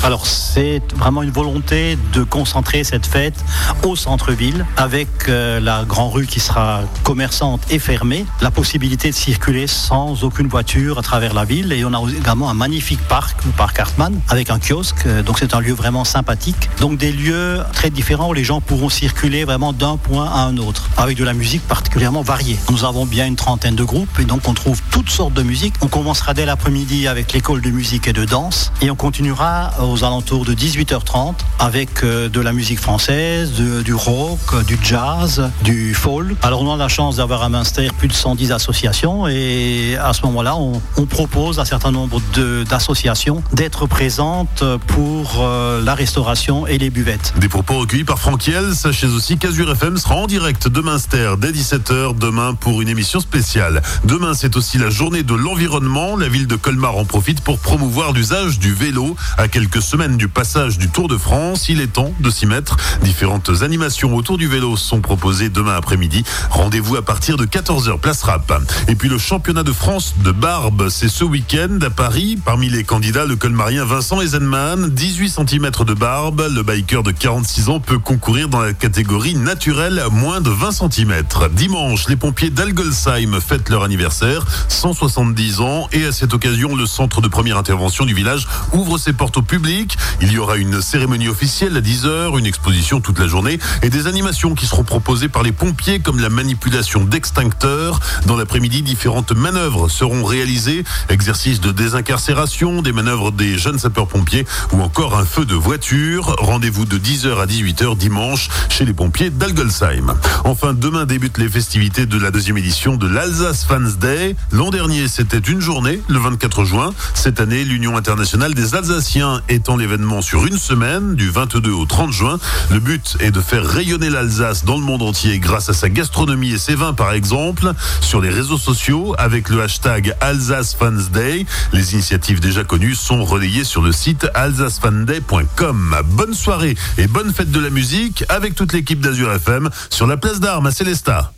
Alors c'est vraiment une volonté de concentrer cette fête au centre-ville, avec euh, la grande rue qui sera commerçante et fermée, la possibilité de circuler sans aucune voiture à travers la ville, et on a également un magnifique parc, le parc Hartmann, avec un kiosque, euh, donc c'est un lieu vraiment sympathique. Donc des lieux très différents où les gens pourront circuler vraiment d'un point à un autre, avec de la musique particulièrement variée. Nous avons bien une trentaine de groupes, et donc on trouve toutes sortes de musique. On commencera dès l'après-midi avec l'école de musique et de danse, et on continuera aux alentours de 18h30 avec euh, de la musique française, du rock, du jazz, du folk. Alors on a la chance d'avoir à Münster plus de 110 associations et à ce moment-là, on, propose à un certain nombre d'associations d'être présentes pour euh, la restauration et les buvettes. Des propos recueillis par Franck Hiel. Sachez aussi qu'Azur FM sera en direct de Münster dès 17h demain pour une émission spéciale. Demain, c'est aussi la journée de l'environnement. La ville de Colmar en profite pour promouvoir l'usage du vélo. À quelques semaines du passage du Tour de France, il est temps de s'y mettre. Différentes animations autour du vélo sont proposées demain après-midi. Rendez-vous à partir de 14h, place rap. Et puis le championnat de France de barbe, c'est ce week-end à Paris. Parmi les candidats, le colmarien Vincent Eisenman, 18 cm de barbe. Le biker de 46 ans peut concourir dans la catégorie naturelle, moins de 20 cm. Dimanche, les pompiers d'Algolsheim fêtent leur anniversaire, 170 ans. Et à cette occasion, le centre de première intervention du village ouvre ses portes au public. Il y aura une cérémonie officielle à 10h, une exposition toute la journée et des animations qui seront proposées par les pompiers comme la manipulation d'extincteurs. Dans l'après-midi, différentes manœuvres seront réalisées. Exercices de désincarcération, des manœuvres des jeunes sapeurs-pompiers ou encore un feu de voiture. Rendez-vous de 10h à 18h dimanche chez les pompiers d'Algolsheim. Enfin, demain débutent les festivités de la deuxième édition de l'Alsace Fans Day. L'an dernier, c'était une journée, le 24 juin. Cette année, l'Union internationale des Alsaciens étend l'événement sur une semaine, du 22 au 30 juin. Le but est de faire rayonner l'Alsace dans le monde entier grâce à sa gastronomie et ses vins, par exemple, sur les réseaux sociaux avec le hashtag Alsace Fans Day. Les initiatives déjà connues sont relayées sur le site alsacefanday.com. Bonne soirée et bonne fête de la musique avec toute l'équipe d'Azur FM sur la place d'Armes à Célestat.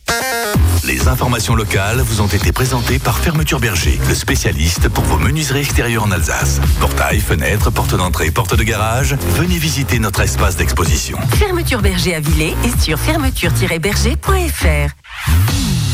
Les informations locales vous ont été présentées par Fermeture Berger, le spécialiste pour vos menuiseries extérieures en Alsace. Portail, fenêtres, porte d'entrée, porte de garage, venez visiter notre espace d'exposition. Fermeture Berger à Villers et sur fermeture-berger.fr.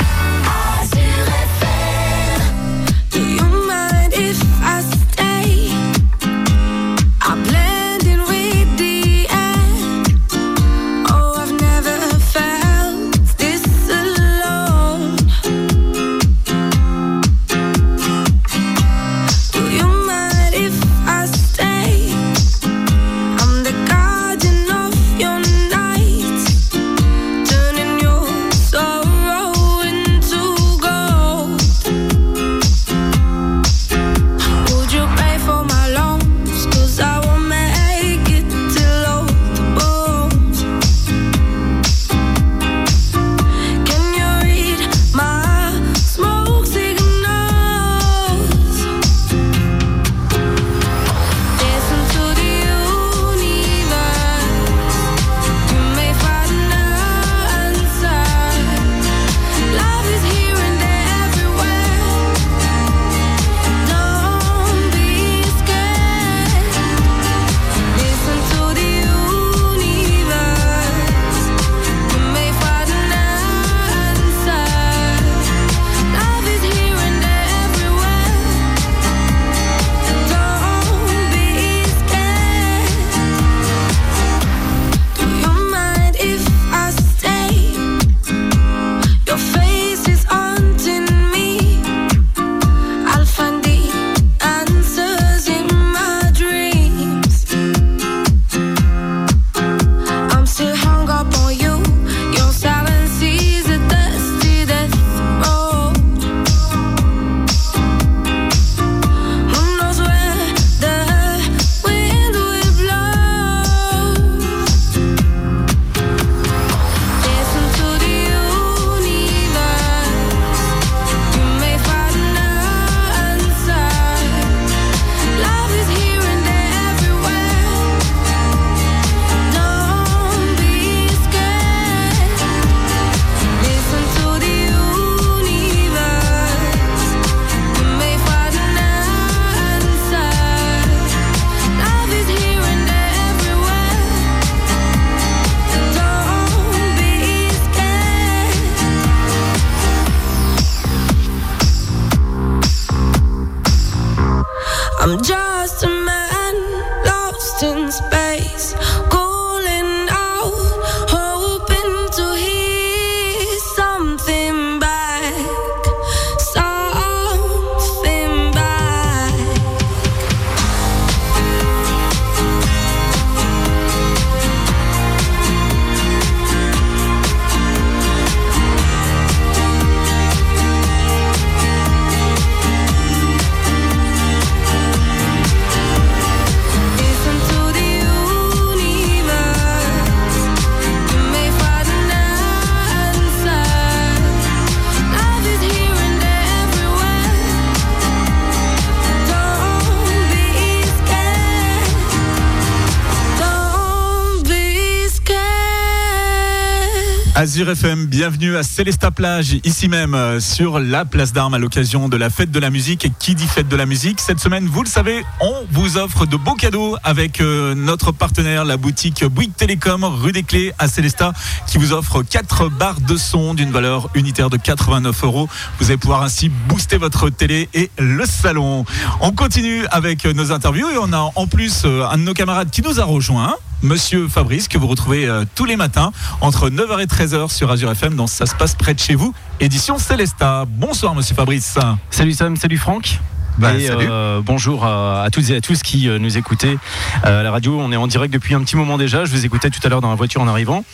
Azure FM, bienvenue à Célesta Plage, ici même euh, sur la place d'armes à l'occasion de la fête de la musique. Et qui dit fête de la musique Cette semaine, vous le savez, on vous offre de beaux cadeaux avec euh, notre partenaire, la boutique Bouygues Télécom, rue des Clés à Célesta, qui vous offre 4 barres de son d'une valeur unitaire de 89 euros. Vous allez pouvoir ainsi booster votre télé et le salon. On continue avec euh, nos interviews et on a en plus un de nos camarades qui nous a rejoint. Monsieur Fabrice, que vous retrouvez euh, tous les matins entre 9h et 13h sur Azure FM dans Ça se passe près de chez vous, édition Célesta. Bonsoir Monsieur Fabrice. Salut Sam, salut Franck. Bah, Et, euh, bonjour à, à toutes et à tous qui euh, nous écoutez euh, à la radio. On est en direct depuis un petit moment déjà. Je vous écoutais tout à l'heure dans la voiture en arrivant.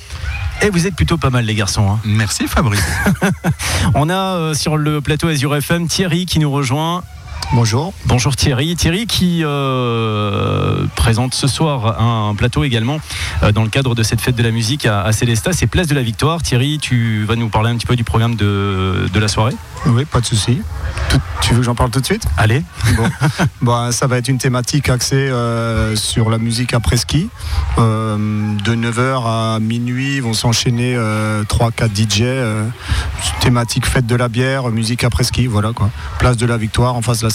Et vous êtes plutôt pas mal les garçons. hein. Merci Fabrice. *laughs* On a sur le plateau Azure FM Thierry qui nous rejoint. Bonjour. Bonjour Thierry. Thierry qui euh, présente ce soir un plateau également euh, dans le cadre de cette fête de la musique à, à Célestat. C'est Place de la Victoire. Thierry, tu vas nous parler un petit peu du programme de, de la soirée? Oui, pas de souci. Tu veux que j'en parle tout de suite? Allez. Bon. *laughs* Bon, ça va être une thématique axée euh, sur la musique après ski. De 9h à minuit vont s'enchaîner 3-4 DJ. thématique fête de la bière, musique après ski, voilà quoi. Place de la Victoire en face de la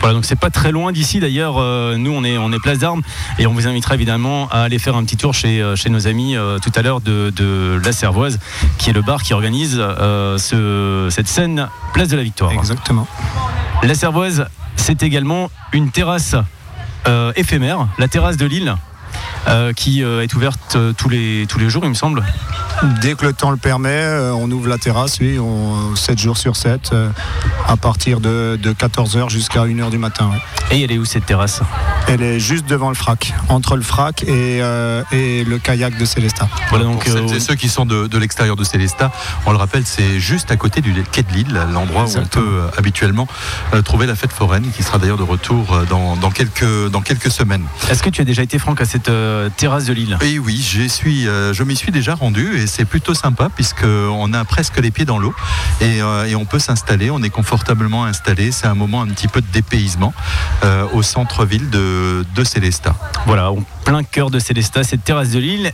Voilà, donc c'est pas très loin d'ici d'ailleurs. euh, nous, on est, on est place d'armes et on vous invitera évidemment à aller faire un petit tour chez, euh, chez nos amis euh, tout à l'heure de, de La Servoise, qui est le bar qui organise ce- cette scène place de la Victoire. Exactement. La Servoise, c'est également une terrasse euh, éphémère, la terrasse de Lille. Euh, qui euh, est ouverte euh, tous, les, tous les jours, il me semble. Dès que le temps le permet, euh, on ouvre la terrasse, oui, on, 7 jours sur 7, euh, à partir de, 14h jusqu'à 1h du matin. ouais. Et elle est où cette terrasse? Elle est juste devant le frac, entre le frac et, euh, et le kayak de Célestat. Voilà, Pour celles et ceux qui sont de, de l'extérieur de Célestat, on le rappelle, c'est juste à côté du quai de Lille, l'endroit où on peut habituellement euh, trouver la fête foraine, qui sera d'ailleurs de retour dans, dans quelques, dans quelques semaines. Est-ce que tu as déjà été, Franck, à cette euh, terrasse de Lille Et oui, j'y suis, euh, je m'y suis déjà rendu et c'est plutôt sympa puisqu'on a presque les pieds dans l'eau et, euh, et on peut s'installer, on est confortablement installé. C'est un moment un petit peu de dépaysement au centre-ville de, de Célestat. Voilà, en plein cœur de Célestat, cette terrasse de Lille.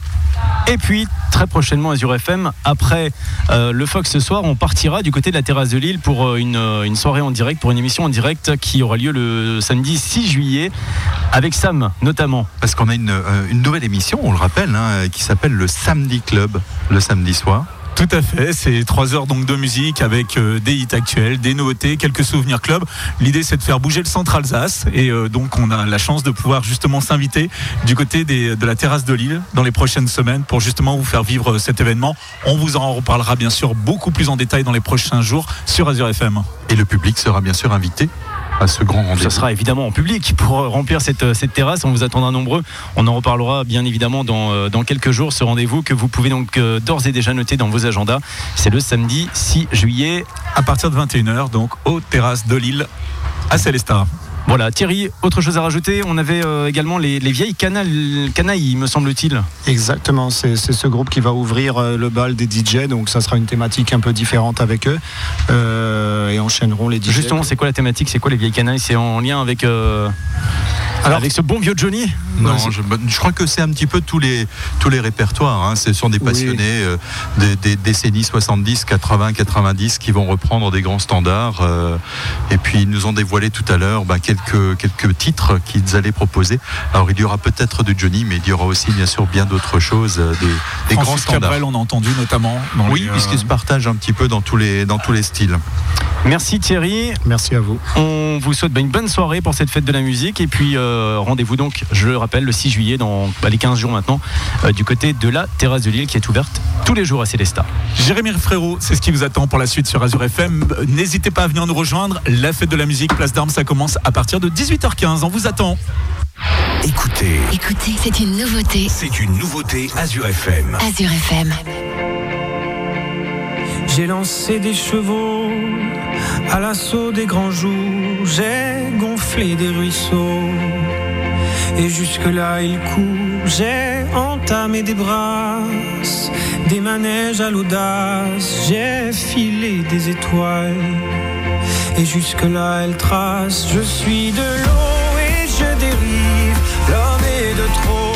Et puis, très prochainement, Azure FM, après euh, le Fox ce soir, on partira du côté de la terrasse de Lille pour euh, une, une soirée en direct, pour une émission en direct qui aura lieu le samedi 6 juillet, avec Sam notamment. Parce qu'on a une, une nouvelle émission, on le rappelle, hein, qui s'appelle le Samedi Club, le samedi soir. Tout à fait, c'est trois heures donc de musique avec euh, des hits actuels, des nouveautés, quelques souvenirs club. L'idée c'est de faire bouger le centre Alsace et euh, donc on a la chance de pouvoir justement s'inviter du côté des- de la terrasse de Lille dans les prochaines semaines pour justement vous faire vivre euh, cet événement. On vous en reparlera bien sûr beaucoup plus en détail dans les prochains jours sur Azure FM. Et le public sera bien sûr invité ce sera évidemment en public pour euh, remplir cette, euh, cette terrasse. On vous attendra nombreux. On en reparlera bien évidemment dans, euh, quelques jours. Ce rendez-vous que vous pouvez donc d'ores et déjà noter dans vos agendas. C'est le samedi 6 juillet. À partir de 21h, donc aux terrasses de Lille à Célestat. Voilà, Thierry, autre chose à rajouter On avait euh, également les, les vieilles canailles, me semble-t-il. Exactement, c'est ce groupe qui va ouvrir euh, le bal des DJ, donc ça sera une thématique un peu différente avec eux euh, et enchaîneront les DJ. Justement, c'est quoi la thématique C'est quoi les vieilles canailles? C'est en lien avec. euh, avec ce bon vieux Johnny Non, je, je crois que c'est un petit peu tous les, tous les répertoires. hein. Ce sont des Oui. passionnés euh, des, des décennies 70, 80, 90 qui vont reprendre des grands standards. euh, et puis ils nous ont dévoilé tout à l'heure bah, quelques, quelques titres qu'ils allaient proposer. Alors il y aura peut-être du Johnny, mais il y aura aussi bien sûr bien d'autres choses, euh, des, des grands standards. Cabrel, on a entendu notamment. dans Oui, les, euh, puisqu'ils se partagent un petit peu dans tous les, dans tous les styles. Merci Thierry. Merci à vous. On vous souhaite bah, une bonne soirée pour cette fête de la musique. Et puis euh, rendez-vous donc, je le rappelle, le 6 juillet, dans bah, les 15 jours maintenant, euh, du côté de la terrasse de Lille qui est ouverte tous les jours à Célestat. Jérémy Frérot, c'est ce qui vous attend pour la suite sur Azure FM. N'hésitez pas à venir nous rejoindre. La fête de la musique, place d'armes, ça commence à partir de 18h15. On vous attend. Écoutez, Écoutez, c'est une nouveauté. c'est une nouveauté Azure FM. Azure FM. J'ai lancé des chevaux à l'assaut des grands jours. J'ai gonflé des ruisseaux. Et jusque-là, il court. J'ai entamé des brasses, des manèges à l'audace. J'ai filé des étoiles. Et jusque-là, elle trace. Je suis de l'eau et je dérive. L'homme est de trop.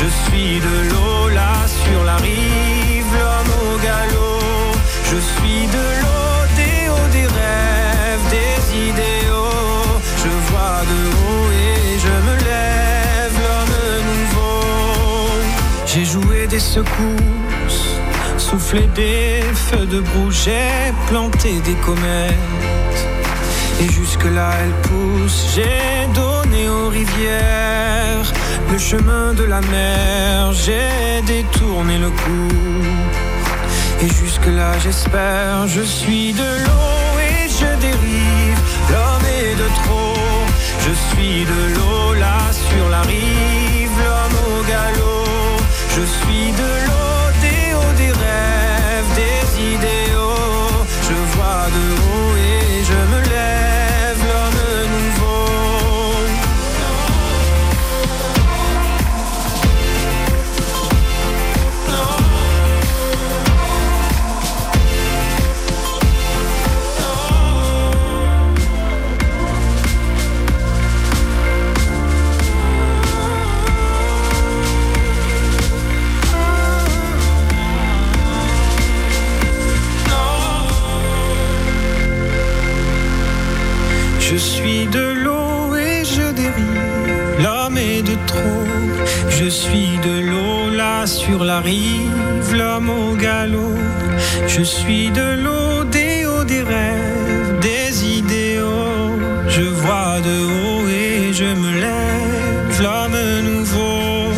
Je suis de l'eau là sur la rive. Secousses, soufflé des feux de broue, j'ai planté des comètes. Et jusque-là, elle pousse, j'ai donné aux rivières le chemin de la mer, j'ai détourné le coup. Et jusque-là, j'espère, je suis de l'eau et je dérive. L'homme est de trop, je suis de l'eau là sur la rive. Je suis de hauts, des rêves, des idéaux. Je vois de haut sur la rive. L'homme au galop. Je suis de l'eau, des hauts, des rêves, des idéaux. Je vois de haut et je me lève. L'homme nouveau.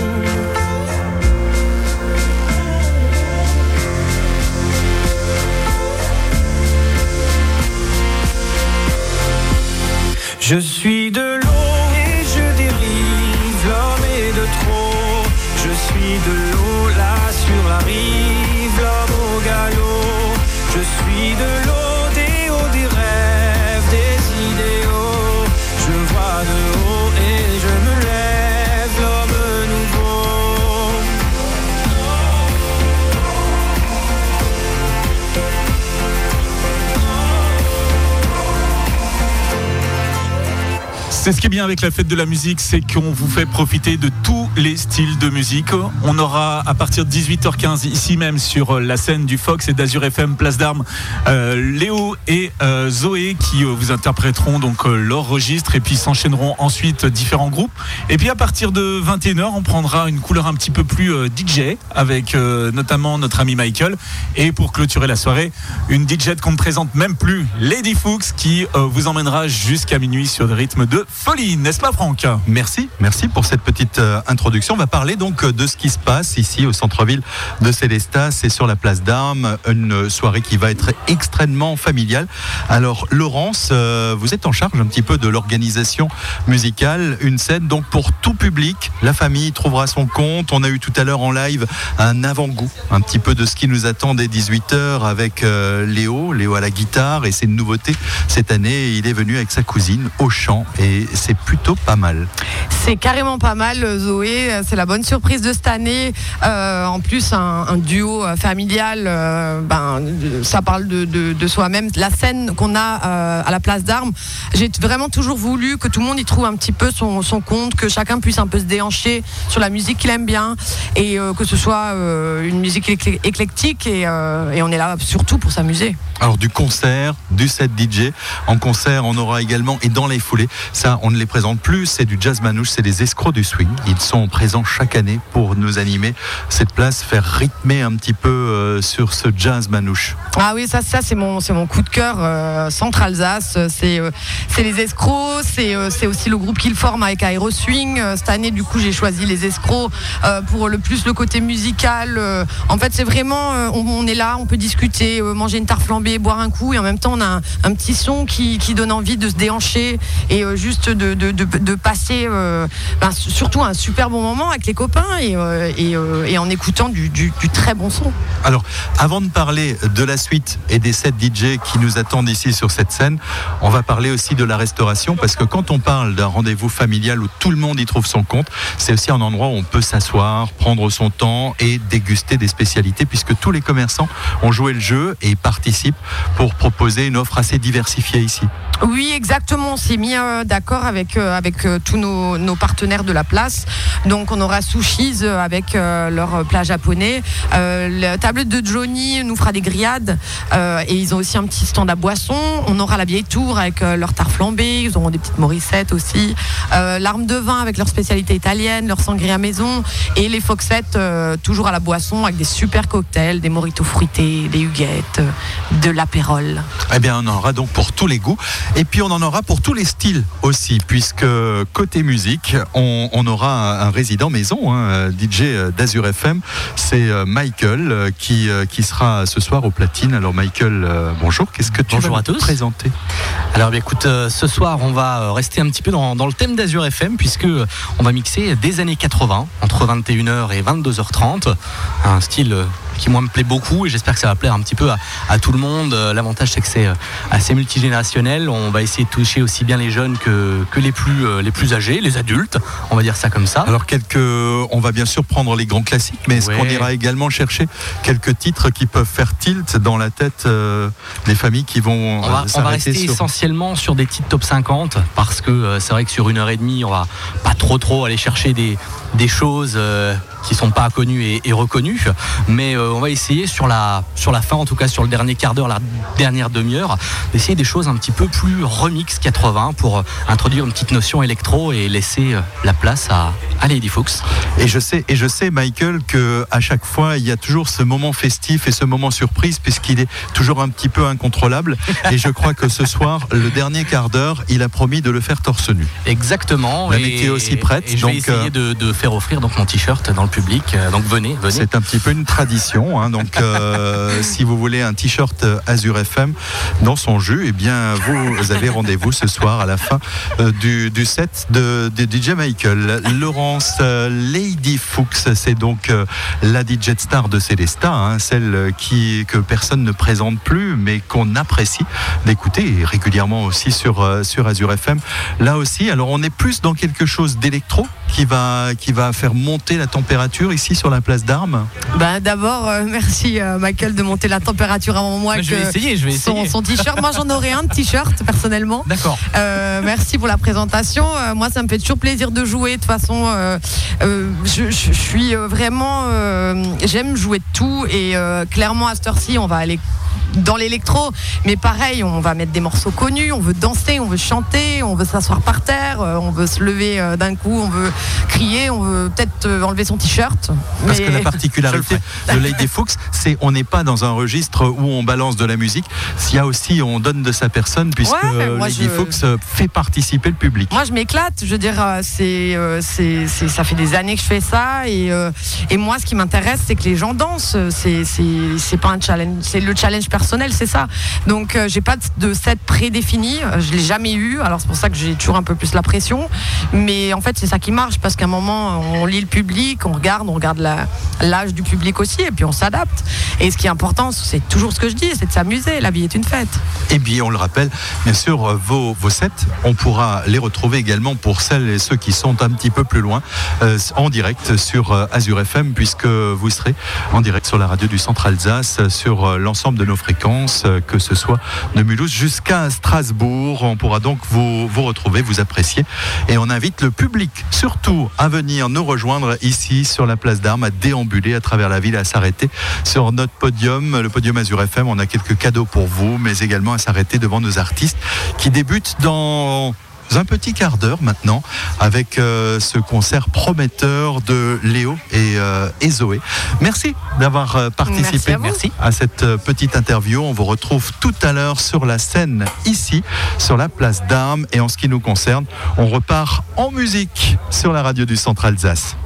Je suis de l'eau de l'eau là sur la rive, l'homme au galop. Je suis de l'eau, des hauts, des rêves, des idéaux. Je vois de haut et je me lève, l'homme nouveau. C'est ce qui est bien avec la fête de la musique, c'est qu'on vous fait profiter de tous les styles de musique. On aura à partir de 18h15 ici même sur la scène du Fox et d'Azur FM Place d'Armes euh, Léo et euh, Zoé qui euh, vous interpréteront donc euh, leur registre et puis s'enchaîneront ensuite différents groupes. Et puis à partir de 21h, on prendra une couleur un petit peu plus euh, DJ avec euh, notamment notre ami Michael et pour clôturer la soirée, une DJ qu'on ne présente même plus, Lady Fuchs qui euh, vous emmènera jusqu'à minuit sur des rythmes de folie, n'est-ce pas Franck? Merci, merci pour cette petite euh, On va parler donc euh, de ce qui se passe ici au centre-ville de Célestat. C'est sur la place d'Armes, une soirée qui va être extrêmement familiale. Alors Laurence, euh, vous êtes en charge un petit peu de l'organisation musicale, une scène donc pour tout public. La famille trouvera son compte. On a eu tout à l'heure en live un avant-goût, un petit peu de ce qui nous attend dès 18h avec euh, Léo, Léo à la guitare et c'est une nouveauté cette année. Il est venu avec sa cousine au chant et c'est plutôt pas mal. C'est carrément pas mal, Zoé. C'est la bonne surprise de cette année. Euh, en plus, un, duo euh, familial, euh, ben, ça parle de, soi-même. La scène qu'on a euh, à la place d'armes, j'ai vraiment toujours voulu que tout le monde y trouve un petit peu son, compte, que chacun puisse un peu se déhancher sur la musique qu'il aime bien et euh, que ce soit euh, une musique éclectique et, euh, et on est là surtout pour s'amuser. Alors du concert, du set DJ. En concert, on aura également, et dans les foulées, ça on ne les présente plus, c'est du jazz manouche, c'est les escrocs du swing. Ils sont présents chaque année pour nous animer cette place, faire rythmer un petit peu euh, sur ce jazz manouche. Ah oui, ça, ça c'est mon, c'est mon coup de cœur. euh, Centre Alsace, c'est, euh, les escrocs, c'est, euh, c'est aussi le groupe qu'ils forment avec Aeroswing. Cette année, du coup, j'ai choisi les escrocs pour le plus le côté musical. En fait, c'est vraiment, on, est là, on peut discuter, manger une tarte flambée, boire un coup, et en même temps, on a un, petit son qui, qui donne envie de se déhancher et juste de, de, de, passer, ben, surtout un super bon moment avec les copains et, euh, et, euh, et en écoutant du, du- du très bon son. Alors, avant de parler de la suite et des sets DJ qui nous attendent ici sur cette scène, on va parler aussi de la restauration parce que quand on parle d'un rendez-vous familial où tout le monde y trouve son compte, c'est aussi un endroit où on peut s'asseoir, prendre son temps et déguster des spécialités puisque tous les commerçants ont joué le jeu et participent pour proposer une offre assez diversifiée ici. Oui, exactement. On s'est mis euh, d'accord avec, euh, avec euh, tous nos, nos partenaires de la place. Donc, on aura Sushis euh, avec euh, leur plat japonais. Euh, la table de Johnny nous fera des grillades. Et ils ont aussi un petit stand à boissons. On aura la vieille tour avec leur tarte flambée. Ils auront des petites morissettes aussi. L'arme de vin avec leur spécialité italienne, leur sangria maison. Et les foxettes, toujours à la boisson avec des super cocktails, des moritos fruités, des huguettes, de l'apérole. Eh bien, on en aura donc pour tous les goûts. Et puis, on en aura pour tous les styles aussi, puisque côté musique, on, aura un résident maison, hein, DJ d'Azur FM. C'est euh, Michael euh, qui, euh, qui sera ce soir au platine. Alors, Michael, euh, bonjour. Qu'est-ce que tu Bonjour vas à tous. présenter Alors bien, écoute, euh, ce soir on va euh, rester un petit peu dans, dans le thème d'Azur FM puisque euh, on va mixer des années 80 entre 21h et 22h30, un style euh, qui moi me plaît beaucoup et j'espère que ça va plaire un petit peu à, à tout le monde. Euh, L'avantage c'est que c'est euh, assez multigénérationnel. On va essayer de toucher aussi bien les jeunes que, que les plus euh, les plus âgés, les adultes. On va dire ça comme ça. Alors, quelques, on va bien sûr prendre les grands classiques, mais est-ce Ouais. qu'on ira également chercher quelques titres qui peuvent faire tilt dans la tête euh, des familles qui vont On va, on va rester sur... essentiellement sur des titres top 50 parce que euh, c'est vrai que sur une heure et demie, on va pas trop trop aller chercher des, des choses euh, qui sont pas connues et, et reconnues. Mais euh, on va essayer sur la, sur la fin, en tout cas sur le dernier quart d'heure, la dernière demi-heure, d'essayer des choses un petit peu plus remix 80 pour euh, introduire une petite notion électro et laisser euh, la place à, à Lady Fuchs. Et je sais, et je sais, Michael, que à chaque fois, il y a toujours ce moment festif et ce moment surprise, puisqu'il est toujours un petit peu incontrôlable. Et je crois que ce soir, le dernier quart d'heure, il a promis de le faire torse nu. Exactement. La et- météo aussi prête, Et je vais essayer de, de faire offrir donc mon t-shirt dans le public. Euh, Donc venez, venez. C'est un petit peu une tradition. hein. donc, euh, *laughs* si vous voulez un t-shirt Azure FM dans son jus, eh bien, vous avez rendez-vous ce soir à la fin euh, du, du set de, de DJ Michael. Laurence euh, Lady Fuchs, c'est donc euh, la DJ star de Célesta, hein, celle qui que personne ne présente plus, mais qu'on apprécie d'écouter régulièrement aussi sur euh, sur Azure FM. Là aussi, alors on est plus dans quelque chose d'électro qui va qui va faire monter la température ici sur la place d'Armes. Ben, D'abord, euh, merci euh, Michael de monter la température avant moi. Mais je vais que essayer, je vais son, essayer. son t-shirt. Moi, j'en aurais un de t-shirt personnellement. D'accord. Euh, merci pour la présentation. Euh, moi, ça me fait toujours plaisir de jouer. De toute façon, euh, euh, je, je- je suis vraiment. euh, J'aime jouer de tout. Et euh, clairement, à cette heure-ci, on va aller dans l'électro. Mais pareil, on va mettre des morceaux connus. On veut danser, on veut chanter, on veut s'asseoir par terre, euh, on veut se lever euh, d'un coup, on veut crier, on veut peut-être euh, enlever son t-shirt. Parce que la particularité *laughs* de Lady Fuchs, c'est on n'est pas dans un registre où on balance de la musique. S'il y a aussi, on donne de sa personne, puisque Ouais, mais moi, Lady je- euh, fait participer le public. Moi, je m'éclate. Je veux dire, c'est, c'est, c'est- ça fait des années que je fais ça. Et, et moi, ce qui m'intéresse, c'est que les gens dansent. C'est, c'est, c'est pas un challenge. C'est le challenge personnel, c'est ça. Donc euh, j'ai pas de set prédéfini, euh, je l'ai jamais eu. Alors c'est pour ça que j'ai toujours un peu plus la pression. Mais en fait c'est ça qui marche parce qu'à un moment on lit le public, on regarde, on regarde l'âge du public aussi et puis on s'adapte. Et ce qui est important, c'est toujours ce que je dis, c'est de s'amuser. La vie est une fête. Et bien, on le rappelle, bien sûr, euh, vos, vos sets, on pourra les retrouver également pour celles et ceux qui sont un petit peu plus loin, en direct sur Azure FM, puisque vous serez en direct sur la radio du Centre Alsace, sur l'ensemble de nos fréquences, euh, que ce soit de Mulhouse jusqu'à Strasbourg. On pourra donc vous, vous retrouver, vous apprécier. Et on invite le public, surtout, à venir nous rejoindre ici sur la place d'Armes, à déambuler à travers la ville, à s'arrêter sur notre podium, le podium Azure FM. On a quelques cadeaux pour vous, mais également à s'arrêter devant nos artistes qui débutent dans un petit quart d'heure maintenant avec euh, ce concert prometteur de Léo et, euh, et Zoé. Merci d'avoir euh, participé Merci à à cette petite interview. On vous retrouve tout à l'heure sur la scène ici, sur la place d'Armes. Et en ce qui nous concerne, on repart en musique sur la radio du Centre Alsace.